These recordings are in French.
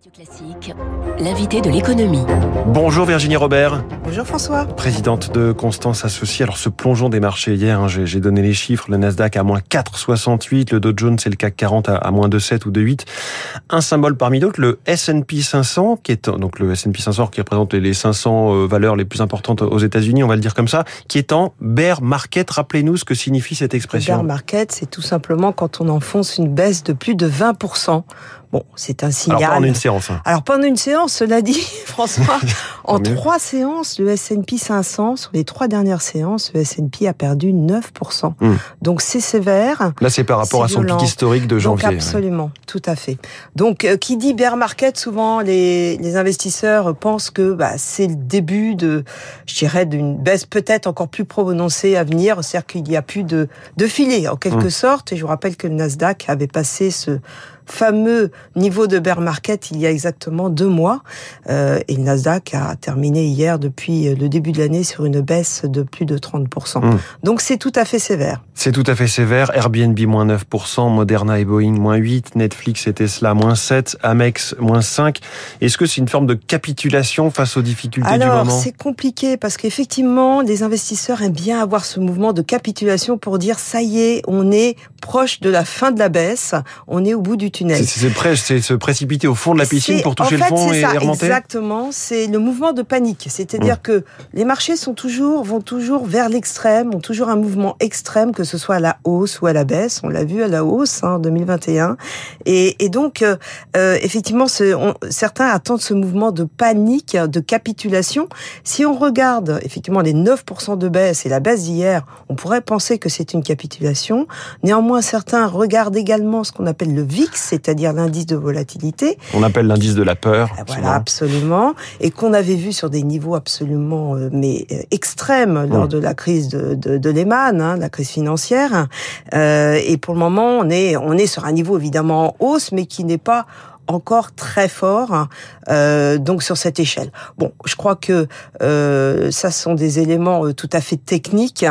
Radio Classique, l'invité de l'économie. Bonjour Virginie Robert. Bonjour François. Présidente de Constance Associée. Alors ce plongeon des marchés hier, hein, j'ai donné les chiffres, le Nasdaq à moins 4,68, le Dow Jones et le CAC 40 à, moins 2,7 ou 2,8. Un symbole parmi d'autres, le S&P 500, qui est donc le S&P 500 qui représente les 500 euh, valeurs les plus importantes aux États-Unis, on va le dire comme ça, qui est en bear market. Rappelez-nous ce que signifie cette expression. Bear market, c'est tout simplement quand on enfonce une baisse de plus de 20%. Bon, c'est un signal. Alors, pendant une séance. Hein. Alors, pendant une séance, cela dit, François, en trois séances, le S&P 500, sur les trois dernières séances, le S&P a perdu 9%. Hmm. Donc, c'est sévère. Là, c'est par rapport à son pic historique de janvier. Donc, absolument, tout à fait. Donc, euh, qui dit bear market, souvent, les, les investisseurs pensent que bah, c'est le début de, je dirais, d'une baisse peut-être encore plus prononcée à venir. C'est-à-dire qu'il n'y a plus de, de filet, en quelque hmm. sorte. Et je vous rappelle que le Nasdaq avait passé ce fameux niveau de bear market il y a exactement deux mois. Euh, et le Nasdaq a terminé hier, depuis le début de l'année, sur une baisse de plus de 30%. Mmh. Donc c'est tout à fait sévère. C'est tout à fait sévère. Airbnb moins 9%, Moderna et Boeing moins 8, Netflix et Tesla moins 7, Amex moins 5. Est-ce que c'est une forme de capitulation face aux difficultés du moment? c'est compliqué parce qu'effectivement, les investisseurs aiment bien avoir ce mouvement de capitulation pour dire ça y est, on est proche de la fin de la baisse, on est au bout du c'est se précipiter au fond de la piscine pour toucher le fond et, remonter. Exactement, c'est le mouvement de panique. C'est-à-dire mmh. que les marchés sont toujours vont toujours vers l'extrême, ont toujours un mouvement extrême, que ce soit à la hausse ou à la baisse. On l'a vu à la hausse en hein, 2021. Et, et donc, euh, euh effectivement, on, certains attendent ce mouvement de panique, de capitulation. Si on regarde effectivement les 9% de baisse et la baisse d'hier, on pourrait penser que c'est une capitulation. Néanmoins, certains regardent également ce qu'on appelle le VIX, c'est-à-dire l'indice de volatilité. On appelle l'indice de la peur. Ah, voilà, absolument. Et qu'on avait vu sur des niveaux absolument euh, mais euh, extrêmes lors de la crise de, de, de Lehman, hein, la crise financière. Euh, et pour le moment, on est, on est sur un niveau évidemment en hausse, mais qui n'est pas encore très fort euh, donc sur cette échelle. Bon, je crois que euh, ça sont des éléments euh, tout à fait techniques.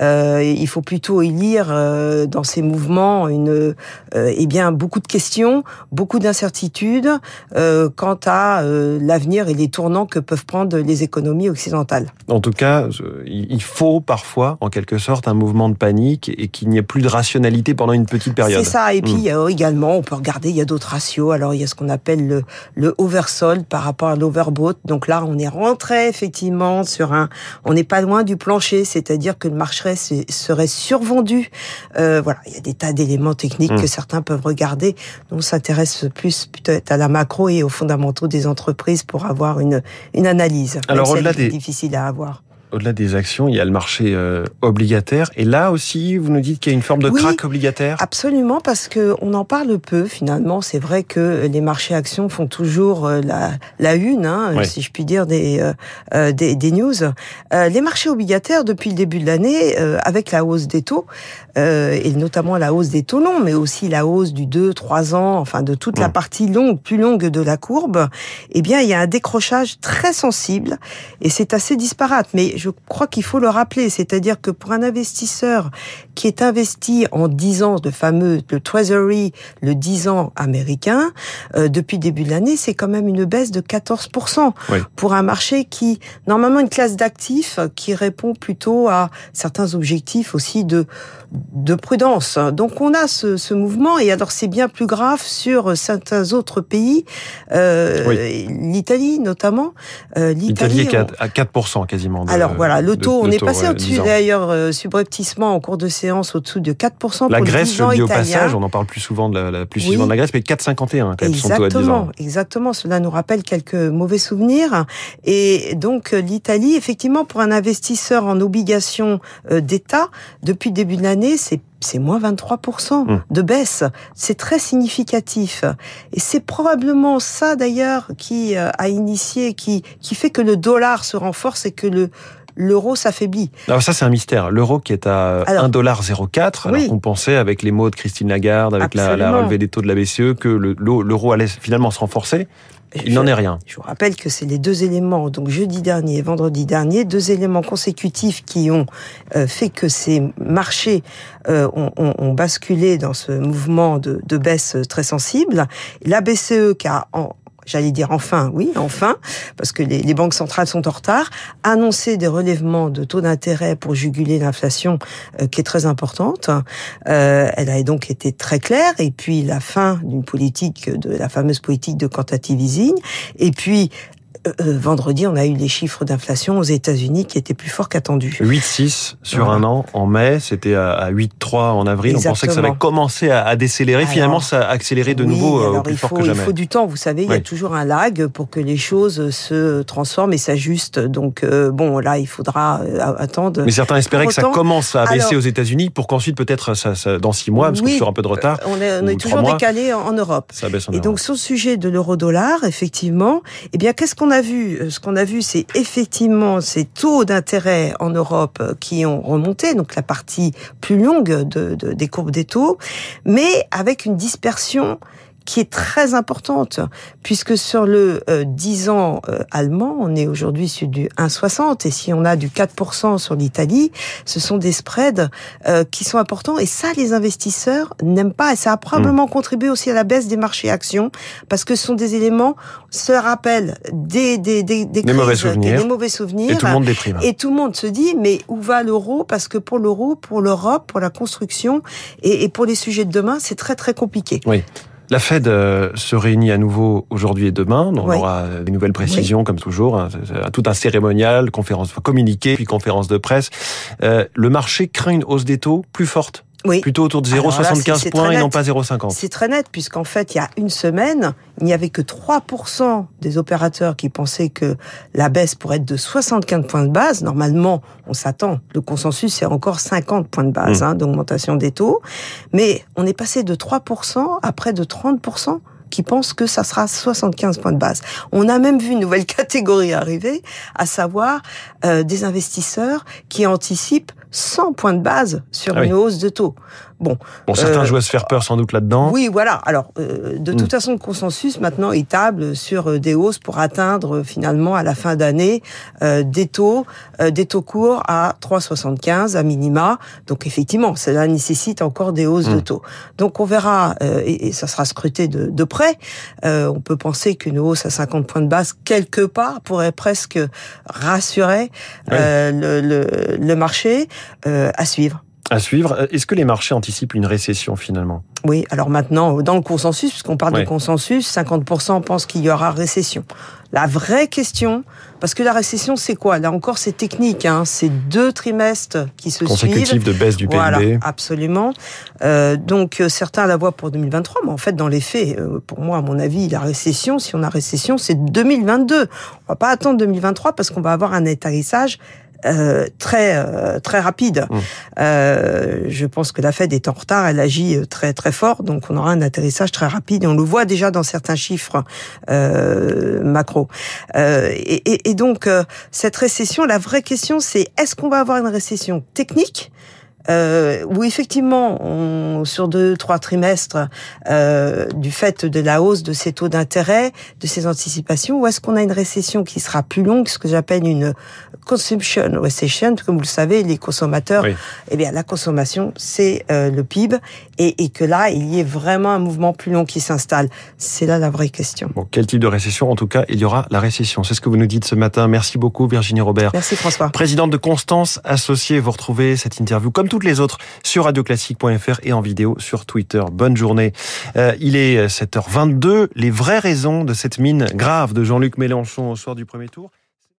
Euh, il faut plutôt y lire dans ces mouvements une eh bien beaucoup de questions, beaucoup d'incertitudes quant à l'avenir et les tournants que peuvent prendre les économies occidentales. En tout cas, il faut parfois, en quelque sorte, un mouvement de panique et qu'il n'y ait plus de rationalité pendant une petite période. C'est ça. Et puis hmm. également, on peut regarder, il y a d'autres ratios. Alors il y a ce qu'on appelle le, le oversold par rapport à l'overbought. Donc là, on est rentré effectivement sur un, on n'est pas loin du plancher, c'est-à-dire que le marché serait survendu. Euh, voilà, il y a des tas d'éléments techniques que hmm. certains peuvent regarder. on s'intéresse plus peut-être à la macro et aux fondamentaux des entreprises pour avoir une une analyse. Alors au-delà des difficile à avoir au-delà des actions, il y a le marché euh, obligataire. Et là aussi, vous nous dites qu'il y a une forme de oui, crack obligataire? Absolument, parce que on en parle peu finalement. C'est vrai que les marchés actions font toujours euh, la, la une, hein, si je puis dire, des, euh, des, des, news. les marchés obligataires, depuis le début de l'année, avec la hausse des taux, et notamment la hausse des taux longs, mais aussi la hausse du 2-3 ans, enfin de toute la partie longue, plus longue de la courbe, eh bien, il y a un décrochage très sensible, et c'est assez disparate. Mais je crois qu'il faut le rappeler, c'est-à-dire que pour un investisseur qui est investi en 10 ans, de fameux le Treasury, le 10 ans américain, euh, depuis début de l'année, c'est quand même une baisse de 14% pour un marché qui, normalement, une classe d'actifs qui répond plutôt à certains objectifs aussi de de prudence. Donc on a ce, ce mouvement et alors c'est bien plus grave sur certains autres pays, euh, l'Italie notamment. Euh, L'Italie est à 4% quasiment. alors voilà, le taux, on est passé au-dessus d'ailleurs euh, subrepticement en cours de séance au-dessous de 4% La pour Grèce, le dis au passage, on en parle plus souvent de la, plus souvent de la Grèce, mais 4,51 quand exactement, Exactement, cela nous rappelle quelques mauvais souvenirs. Et donc euh, l'Italie, effectivement, pour un investisseur en obligations euh, d'État, depuis le début de l'année, c'est c'est moins 23% mmh. de baisse. C'est très significatif. Et c'est probablement ça d'ailleurs qui euh, a initié, qui, qui fait que le dollar se renforce et que le, l'euro s'affaiblit. Alors ça c'est un mystère. L'euro qui est à 1,04$, alors qu'on pensait avec les mots de Christine Lagarde, avec la, la, relevée des taux de la BCE, que l'euro allait finalement se renforcer. Il n'en est rien. Je vous rappelle que c'est les deux éléments, donc jeudi dernier et vendredi dernier, deux éléments consécutifs qui ont euh, fait que ces marchés euh, ont, ont, ont, basculé dans ce mouvement de, de baisse très sensible. La BCE qui a en, j'allais dire enfin, oui, enfin, parce que les, les, banques centrales sont en retard, annoncer des relèvements de taux d'intérêt pour juguler l'inflation euh, qui est très importante. Euh, elle a donc été très claire. Et puis la fin d'une politique, de la fameuse politique de quantitative easing. Et puis euh, euh, vendredi, on a eu les chiffres d'inflation aux États-Unis qui étaient plus forts qu'attendus. 8,6 sur un an en mai, c'était à 8,3 en avril. On pensait que ça allait commencer à, décélérer. Finalement, ça a accéléré de nouveau euh, plus fort que jamais. Il faut du temps, vous savez, il y a toujours un lag pour que les choses se transforment et s'ajustent. Donc bon, là, il faudra attendre. Mais certains espéraient que ça commence à baisser aux États-Unis pour qu'ensuite peut-être ça, dans six mois, parce qu'on sur un peu de retard. On est, on est toujours décalé en, Europe. Ça baisse en et donc sur le sujet de l'euro-dollar, effectivement, eh bien qu'est-ce qu'on a vu, euh, ce qu'on a vu, c'est effectivement ces taux d'intérêt en Europe euh, qui ont remonté, donc la partie plus longue de, des courbes des taux, mais avec une dispersion qui est très importante, puisque sur le 10 euh, ans euh, allemand, on est aujourd'hui sur du 1,60, et si on a du 4% sur l'Italie, ce sont des spreads euh, qui sont importants, et ça, les investisseurs n'aiment pas, et ça a probablement mmh. contribué aussi à la baisse des marchés actions, parce que ce sont des éléments, se rappellent des, des, des, des, crises, mauvais souvenirs, des, mauvais souvenirs, et tout le monde déprime. Et tout le monde se dit, mais où va l'euro? Parce que pour l'euro, pour l'Europe, pour la construction, et, et pour les sujets de demain, c'est très très compliqué. Oui. La Fed euh, se réunit à nouveau aujourd'hui et demain. On aura des nouvelles précisions, comme toujours. Hein. Tout un cérémonial, conférence communiqué, puis conférence de presse. Euh, le marché craint une hausse des taux plus forte oui. Plutôt autour de 0,75 points et non pas 0,50. C'est très net, puisqu'en fait, il y a une semaine, il n'y avait que 3% des opérateurs qui pensaient que la baisse pourrait être de 75 points de base. Normalement, on s'attend. Le consensus, c'est encore 50 points de base mmh. hein, d'augmentation des taux. Mais on est passé de 3% à près de 30% qui pensent que ça sera 75 points de base. On a même vu une nouvelle catégorie arriver, à savoir euh, des investisseurs qui anticipent 100 points de base sur ah une hausse de taux. Bon, bon certains euh, jouent à se faire peur sans doute là-dedans. Oui, voilà. Alors, euh, de toute hmm. façon, le consensus maintenant est table sur euh, des hausses pour atteindre finalement à la fin d'année des taux, des taux courts à 3,75 à minima. Donc effectivement, cela nécessite encore des hausses de hmm. taux. Donc on verra et, ça sera scruté de, de près. on peut penser qu'une hausse à 50 points de base quelque part pourrait presque rassurer le, le, le, marché à suivre. À suivre. Est-ce que les marchés anticipent une récession finalement? Oui, alors maintenant, dans le consensus, puisqu'on parle de consensus, 50% pensent qu'il y aura récession. La vraie question, parce que la récession, c'est quoi? Là encore, c'est technique. Hein, c'est deux trimestres qui se suivent. de baisse du PIB. Voilà, absolument. Euh, donc euh, certains la voient pour 2023, mais en fait, dans les faits, euh, pour moi, à mon avis, la récession, si on a récession, c'est 2022. On va pas attendre 2023 parce qu'on va avoir un atterrissage euh, très euh, très rapide. Mmh. Euh, je pense que la Fed est en retard, elle agit euh, très très fort, donc on aura un atterrissage très rapide et on le voit déjà dans certains chiffres macro. Et, et, et, donc cette récession, la vraie question c'est est-ce qu'on va avoir une récession technique euh, où effectivement, on, sur deux, trois trimestres, euh, du fait de la hausse de ces taux d'intérêt, de ces anticipations, ou est-ce qu'on a une récession qui sera plus longue, ce que j'appelle une consumption recession, comme vous le savez, les consommateurs, eh bien, la consommation, c'est euh, le PIB, et, et, que là, il y ait vraiment un mouvement plus long qui s'installe. C'est là la vraie question. Bon, quel type de récession? En tout cas, il y aura la récession. C'est ce que vous nous dites ce matin. Merci beaucoup, Virginie Robert. Merci, François. Présidente de Constance Associée. Vous retrouvez cette interview, comme toutes les autres, sur radioclassique.fr et en vidéo sur Twitter. Bonne journée. Euh, il est 7h22. Les vraies raisons de cette mine grave de Jean-Luc Mélenchon au soir du premier tour.